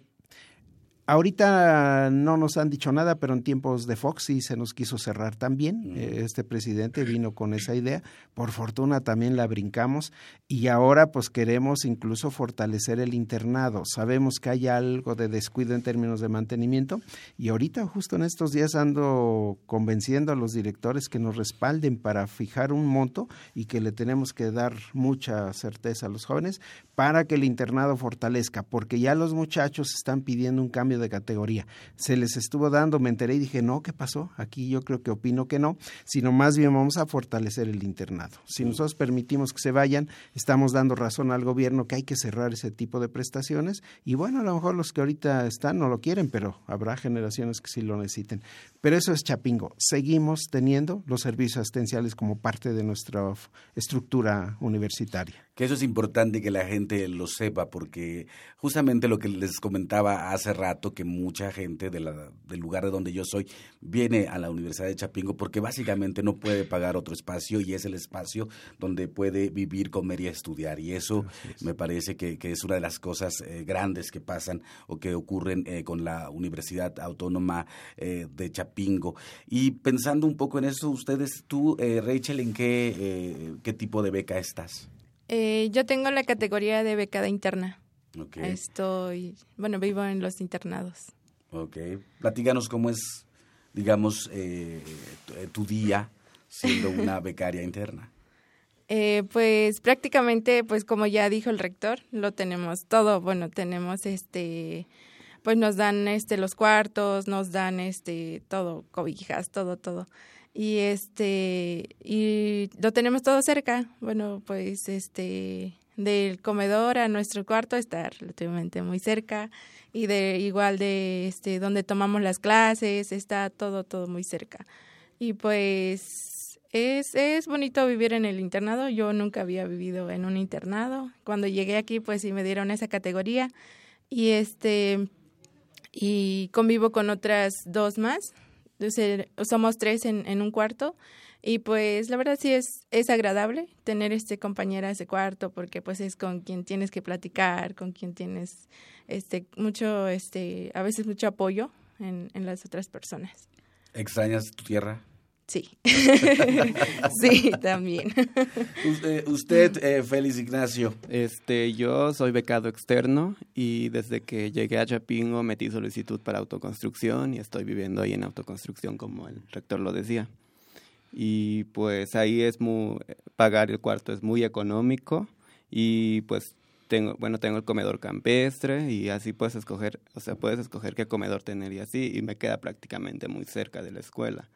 Ahorita no nos han dicho nada, pero en tiempos de Fox sí se nos quiso cerrar también. Eh, este presidente vino con esa idea. Por fortuna también la brincamos y ahora pues queremos incluso fortalecer el internado. Sabemos que hay algo de descuido en términos de mantenimiento y ahorita justo en estos días ando convenciendo a los directores que nos respalden para fijar un monto y que le tenemos que dar mucha certeza a los jóvenes para que el internado fortalezca, porque ya los muchachos están pidiendo un cambio de categoría. Se les estuvo dando, me enteré y dije, no, ¿qué pasó? Aquí yo creo que opino que no, sino más bien vamos a fortalecer el internado. Si nosotros permitimos que se vayan, estamos dando razón al gobierno que hay que cerrar ese tipo de prestaciones y bueno, a lo mejor los que ahorita están no lo quieren, pero habrá generaciones que sí lo necesiten. Pero eso es Chapingo. Seguimos teniendo los servicios asistenciales como parte de nuestra estructura universitaria. Que eso es importante que la gente lo sepa, porque justamente lo que les comentaba hace rato, que mucha gente de la, del lugar de donde yo soy viene a la Universidad de Chapingo porque básicamente no puede pagar otro espacio y es el espacio donde puede vivir, comer y estudiar. Y eso me parece que, que, es una de las cosas eh, grandes que pasan o que ocurren eh, con la Universidad Autónoma eh, de Chapingo. Y pensando un poco en eso, ustedes, tú, Rachel, ¿en qué, qué tipo de beca estás? Eh, yo tengo la categoría de becada interna. Estoy, bueno, vivo en los internados. Ok. Platíganos cómo es, digamos, eh, tu día siendo una becaria interna. Eh, pues prácticamente, pues como ya dijo el rector, lo tenemos todo. Bueno, tenemos este, pues nos dan este los cuartos, nos dan este todo, cobijas, todo, todo y este y lo tenemos todo cerca bueno pues este del comedor a nuestro cuarto está relativamente muy cerca y de igual de este donde tomamos las clases está todo todo muy cerca. Y pues es es bonito vivir en el internado. Yo nunca había vivido en un internado. Cuando llegué aquí pues sí me dieron esa categoría y este y convivo con otras dos más. Somos tres en un cuarto y pues la verdad sí es, es agradable tener este compañera ese cuarto porque pues es con quien tienes que platicar, con quien tienes este mucho, este, a veces mucho apoyo en, en las otras personas. ¿Extrañas tu tierra? Sí, sí, también. Usted, usted eh, Félix Ignacio. Este, yo soy becado externo y desde que llegué a Chapingo metí solicitud para autoconstrucción y estoy viviendo ahí en autoconstrucción como el rector lo decía. Y pues ahí es muy, pagar el cuarto es muy económico y pues tengo, bueno, tengo el comedor campestre y así puedes escoger, o sea, puedes escoger qué comedor tener y así y me queda prácticamente muy cerca de la escuela.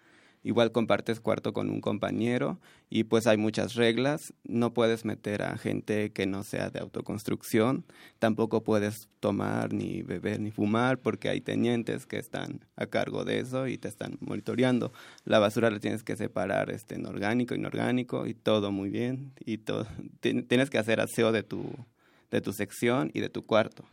Igual compartes cuarto con un compañero y pues hay muchas reglas. No puedes meter a gente que no sea de autoconstrucción. Tampoco puedes tomar, ni beber, ni fumar porque hay tenientes que están a cargo de eso y te están monitoreando. La basura la tienes que separar este, en orgánico, inorgánico y todo muy bien. Y todo, tienes que hacer aseo de tu, de tu sección y de tu cuarto.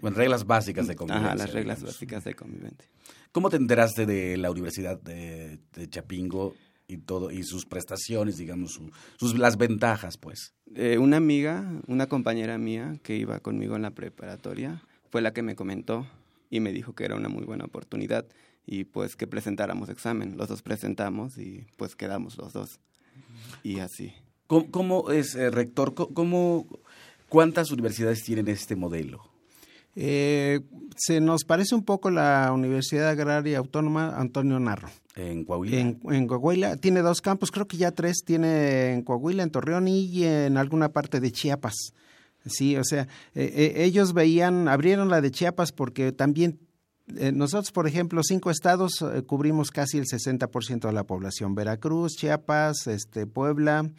Bueno, reglas básicas de convivencia. Ajá, las reglas básicas de convivencia. ¿Cómo te enteraste de la Universidad de, Chapingo? y todo y sus prestaciones, digamos, sus las ventajas, pues. Eh, una amiga, una compañera mía que iba conmigo en la preparatoria, fue la que me comentó y me dijo que era una muy buena oportunidad y pues que presentáramos examen. Los dos presentamos y pues quedamos los dos. Y así. ¿Cómo, es, eh, rector? ¿Cómo, ¿Cuántas universidades tienen este modelo? Eh, se nos parece un poco la Universidad Agraria Autónoma Antonio Narro. ¿En Coahuila? En, Coahuila. Tiene dos campos, creo que ya tres tiene en Coahuila, en Torreón y en alguna parte de Chiapas. Sí, o sea, eh, eh, ellos veían, abrieron la de Chiapas porque también nosotros, por ejemplo, cinco estados cubrimos casi el 60% de la población. Veracruz, Chiapas, este, Puebla,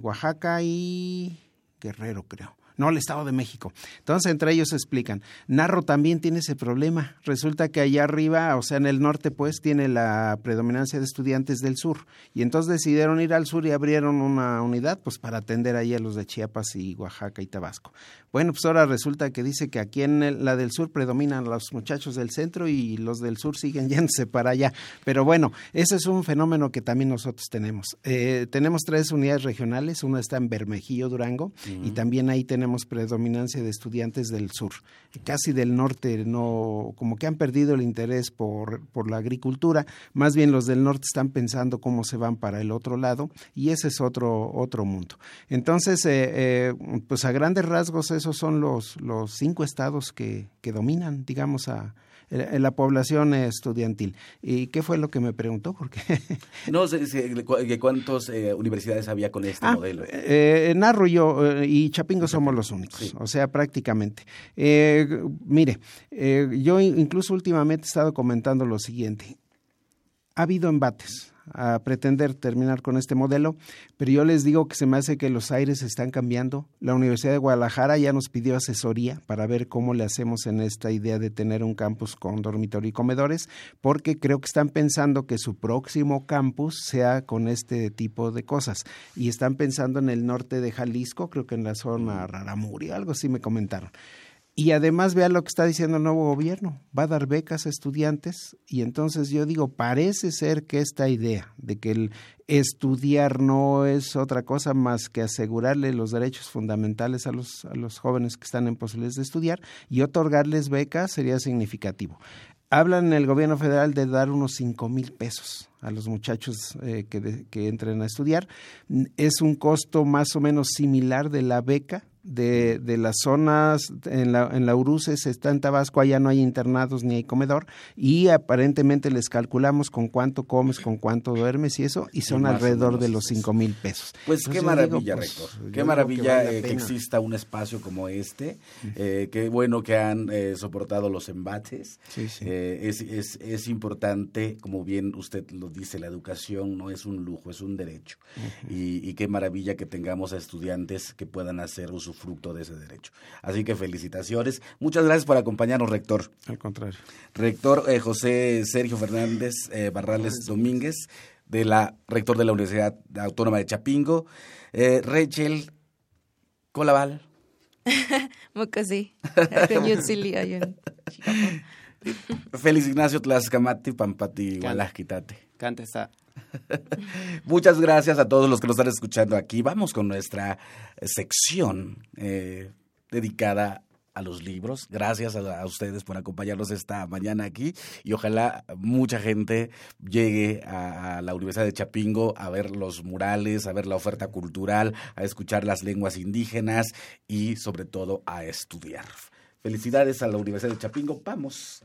Oaxaca y Guerrero, creo no el Estado de México. Entonces, entre ellos explican. Narro también tiene ese problema. Resulta que allá arriba, o sea, en el norte, pues, tiene la predominancia de estudiantes del sur. Y entonces decidieron ir al sur y abrieron una unidad, pues, para atender ahí a los de Chiapas y Oaxaca y Tabasco. Bueno, pues ahora resulta que dice que aquí en la del sur predominan los muchachos del centro y los del sur siguen yéndose para allá. Pero bueno, ese es un fenómeno que también nosotros tenemos. Eh, tenemos tres unidades regionales, una está en Bermejillo, Durango, y también ahí tenemos predominancia de estudiantes del sur. Casi del norte no, como que han perdido el interés por, por la agricultura, más bien los del norte están pensando cómo se van para el otro lado y ese es otro, otro mundo. Entonces, eh, eh, pues a grandes rasgos esos son los, los cinco estados que, que dominan, digamos, a, en la población estudiantil. ¿Y qué fue lo que me preguntó? Porque no sé cuántas eh, universidades había con este ah, modelo. Eh, y yo eh, y Chapingo somos los únicos, o sea, prácticamente. Eh, mire, yo incluso últimamente he estado comentando lo siguiente. Ha habido embates a pretender terminar con este modelo, pero yo les digo que se me hace que los aires están cambiando. La Universidad de Guadalajara ya nos pidió asesoría para ver cómo le hacemos en esta idea de tener un campus con dormitorio y comedores, porque creo que están pensando que su próximo campus sea con este tipo de cosas. Y están pensando en el norte de Jalisco, creo que en la zona Raramuri, algo así me comentaron. Y además vea lo que está diciendo el nuevo gobierno, va a dar becas a estudiantes y entonces yo digo, parece ser que esta idea de que el estudiar no es otra cosa más que asegurarle los derechos fundamentales a los, a los jóvenes que están en posibilidades de estudiar y otorgarles becas sería significativo. Hablan en el gobierno federal de dar unos cinco mil pesos a los muchachos eh, que, que entren a estudiar. Es un costo más o menos similar de la beca de, de las zonas, en la, en la Uruces está en Tabasco, allá no hay internados ni hay comedor, y aparentemente les calculamos con cuánto comes, con cuánto duermes y eso, y son alrededor de los cinco mil pesos. Pues qué maravilla, pues, rector, qué maravilla que, eh, exista un espacio como este, eh, qué bueno que han eh, soportado los embates, es, es, es importante, como bien usted lo dice, la educación no es un lujo, es un derecho, y, y qué maravilla que tengamos a estudiantes que puedan hacer uso fruto de ese derecho. Así que felicitaciones. Muchas gracias por acompañarnos, rector. Al contrario. Rector eh, José Sergio Fernández eh, Barrales Domínguez, de la rector de la Universidad Autónoma de Chapingo. Eh, Rachel Colaval. Mocasí. Feliz Ignacio Tlaxcamati, Pampati, Gualajquitate. Cantesa. Muchas gracias a todos los que nos están escuchando aquí. Vamos con nuestra sección eh, dedicada a los libros. Gracias a, ustedes por acompañarnos esta mañana aquí y ojalá mucha gente llegue a, la Universidad de Chapingo a ver los murales, a ver la oferta cultural, a escuchar las lenguas indígenas y sobre todo a estudiar. Felicidades a la Universidad de Chapingo. Vamos,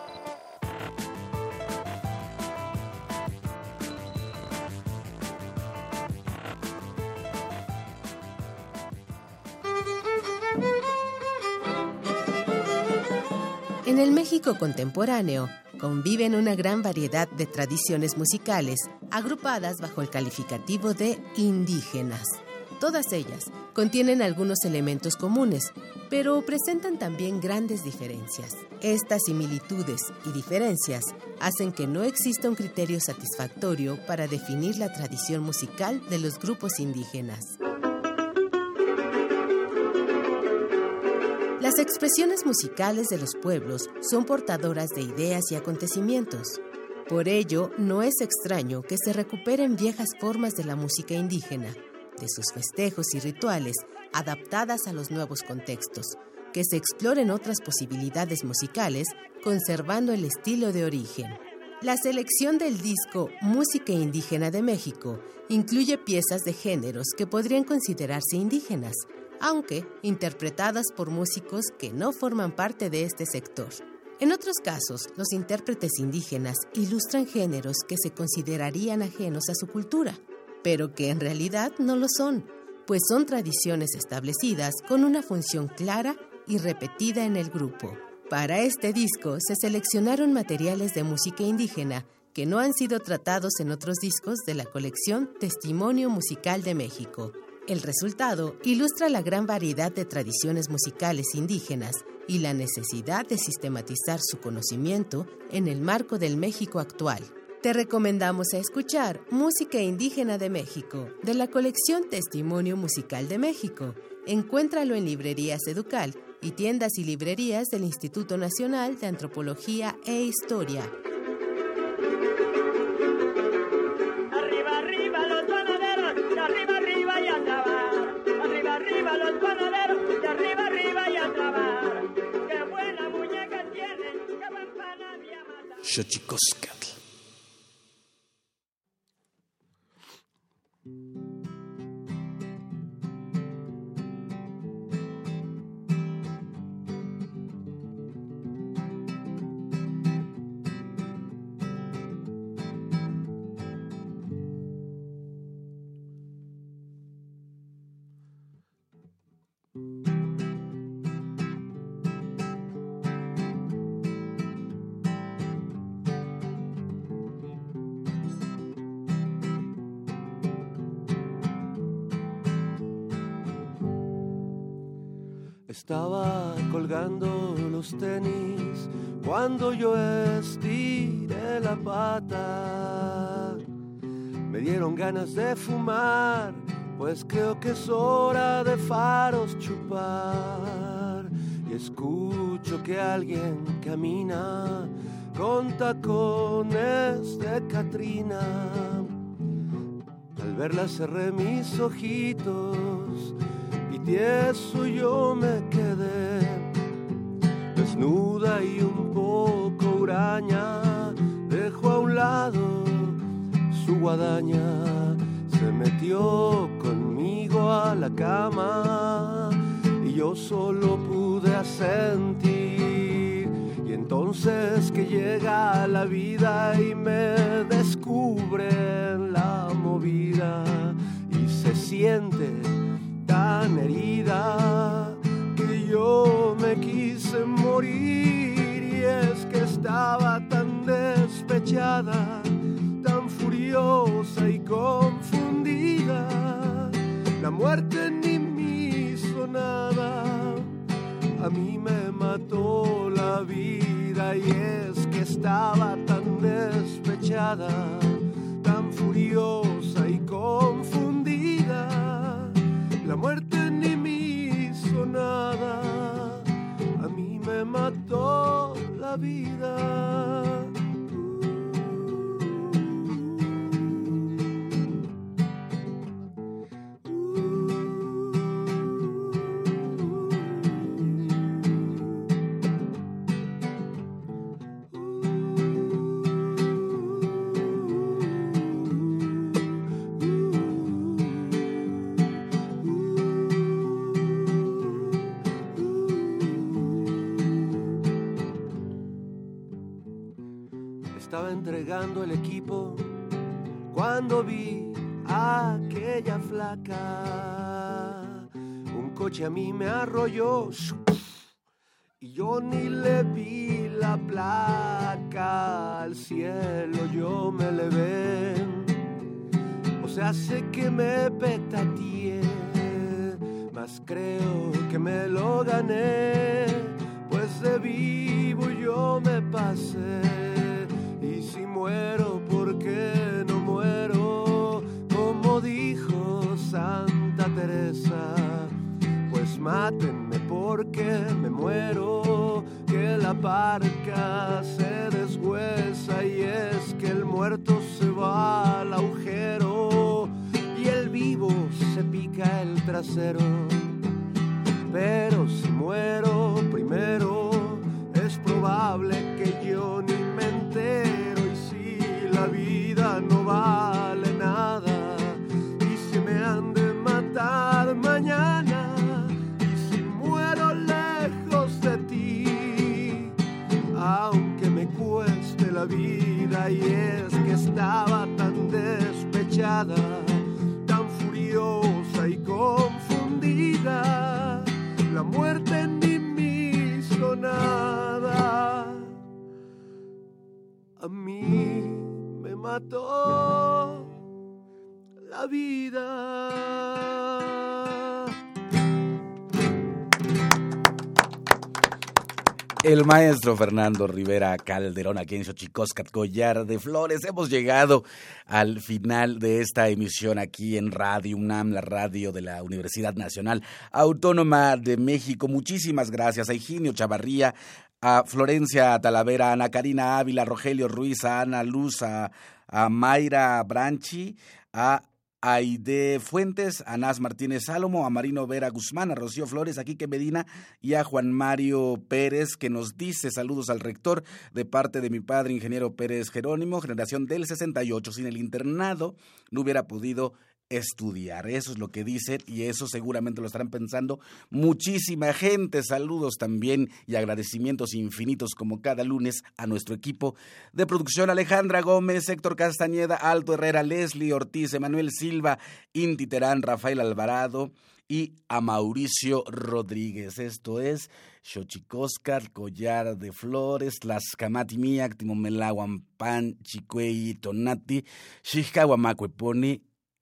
El México contemporáneo conviven una gran variedad de tradiciones musicales agrupadas bajo el calificativo de indígenas. Todas ellas contienen algunos elementos comunes, pero presentan también grandes diferencias. Estas similitudes y diferencias hacen que no exista un criterio satisfactorio para definir la tradición musical de los grupos indígenas. Las expresiones musicales de los pueblos son portadoras de ideas y acontecimientos. Por ello, no es extraño que se recuperen viejas formas de la música indígena, de sus festejos y rituales, adaptadas a los nuevos contextos, que se exploren otras posibilidades musicales, conservando el estilo de origen. La selección del disco Música Indígena de México incluye piezas de géneros que podrían considerarse indígenas, aunque interpretadas por músicos que no forman parte de este sector. En otros casos, los intérpretes indígenas ilustran géneros que se considerarían ajenos a su cultura, pero que en realidad no lo son, pues son tradiciones establecidas con una función clara y repetida en el grupo. Para este disco se seleccionaron materiales de música indígena que no han sido tratados en otros discos de la colección Testimonio Musical de México. El resultado ilustra la gran variedad de tradiciones musicales indígenas y la necesidad de sistematizar su conocimiento en el marco del México actual. Te recomendamos escuchar Música Indígena de México, de la colección Testimonio Musical de México. Encuéntralo en librerías Educal y tiendas y librerías del Instituto Nacional de Antropología e Historia. Xochicoscatl. Estaba colgando los tenis cuando yo estiré la pata. Me dieron ganas de fumar, pues creo que es hora de faros chupar. Y escucho que alguien camina con tacones de Catrina. Al verla cerré mis ojitos tieso yo me quedé, desnuda y un poco huraña, dejó a un lado su guadaña, se metió conmigo a la cama y yo solo pude asentir. Y entonces que llega la vida y me descubre la movida y se siente herida que yo me quise morir y es que estaba tan despechada, tan furiosa y confundida. La muerte ni me hizo nada, a mí me mató la vida y es que estaba tan despechada, tan furiosa y confundida la muerte ni me hizo nada, a mí me mató la vida. Entregando el equipo cuando vi aquella flaca. Un coche a mí me arrolló y yo ni le vi la placa. Al cielo yo me levé. O sea, sé que me petateé, mas creo que me lo gané, pues de vivo yo me pasé. Muero, ¿por qué no muero? Como dijo Santa Teresa, pues mátenme porque me muero, que la parca se deshuesa y es que el muerto se va al agujero y el vivo se pica el trasero. Pero si muero primero, es probable que yo ni me la vida no vale nada y si me han de matar mañana y si muero lejos de ti, aunque me cueste la vida y es que estaba tan despechada, tan furiosa y confundida, la muerte ni me. La vida. El maestro Fernando Rivera Calderón, aquí en Xochicoscat, Collar de Flores. Hemos llegado al final de esta emisión aquí en Radio UNAM, la radio de la Universidad Nacional Autónoma de México. Muchísimas gracias a Higinio Chavarría, a Florencia Talavera, a Ana Karina Ávila, a Rogelio Ruiz, a Ana Luz, a, a Mayra Branchi, a Aide Fuentes, a Naz Martínez Sálomo, a Marino Vera Guzmán, a Rocío Flores, a Quique Medina y a Juan Mario Pérez, que nos dice saludos al rector de parte de mi padre, ingeniero Pérez Jerónimo, generación del 68. Sin el internado no hubiera podido estudiar. Eso es lo que dicen y eso seguramente lo estarán pensando muchísima gente. Saludos también y agradecimientos infinitos como cada lunes a nuestro equipo de producción Alejandra Gómez, Héctor Castañeda, Alto Herrera, Leslie Ortiz, Emanuel Silva, Inti Terán, Rafael Alvarado y a Mauricio Rodríguez. Esto es Xochicóscar, Collar de Flores, Las Camatimiac, Timomelahuampan, Chicuey, Tonati, Xixcahuamacueponi,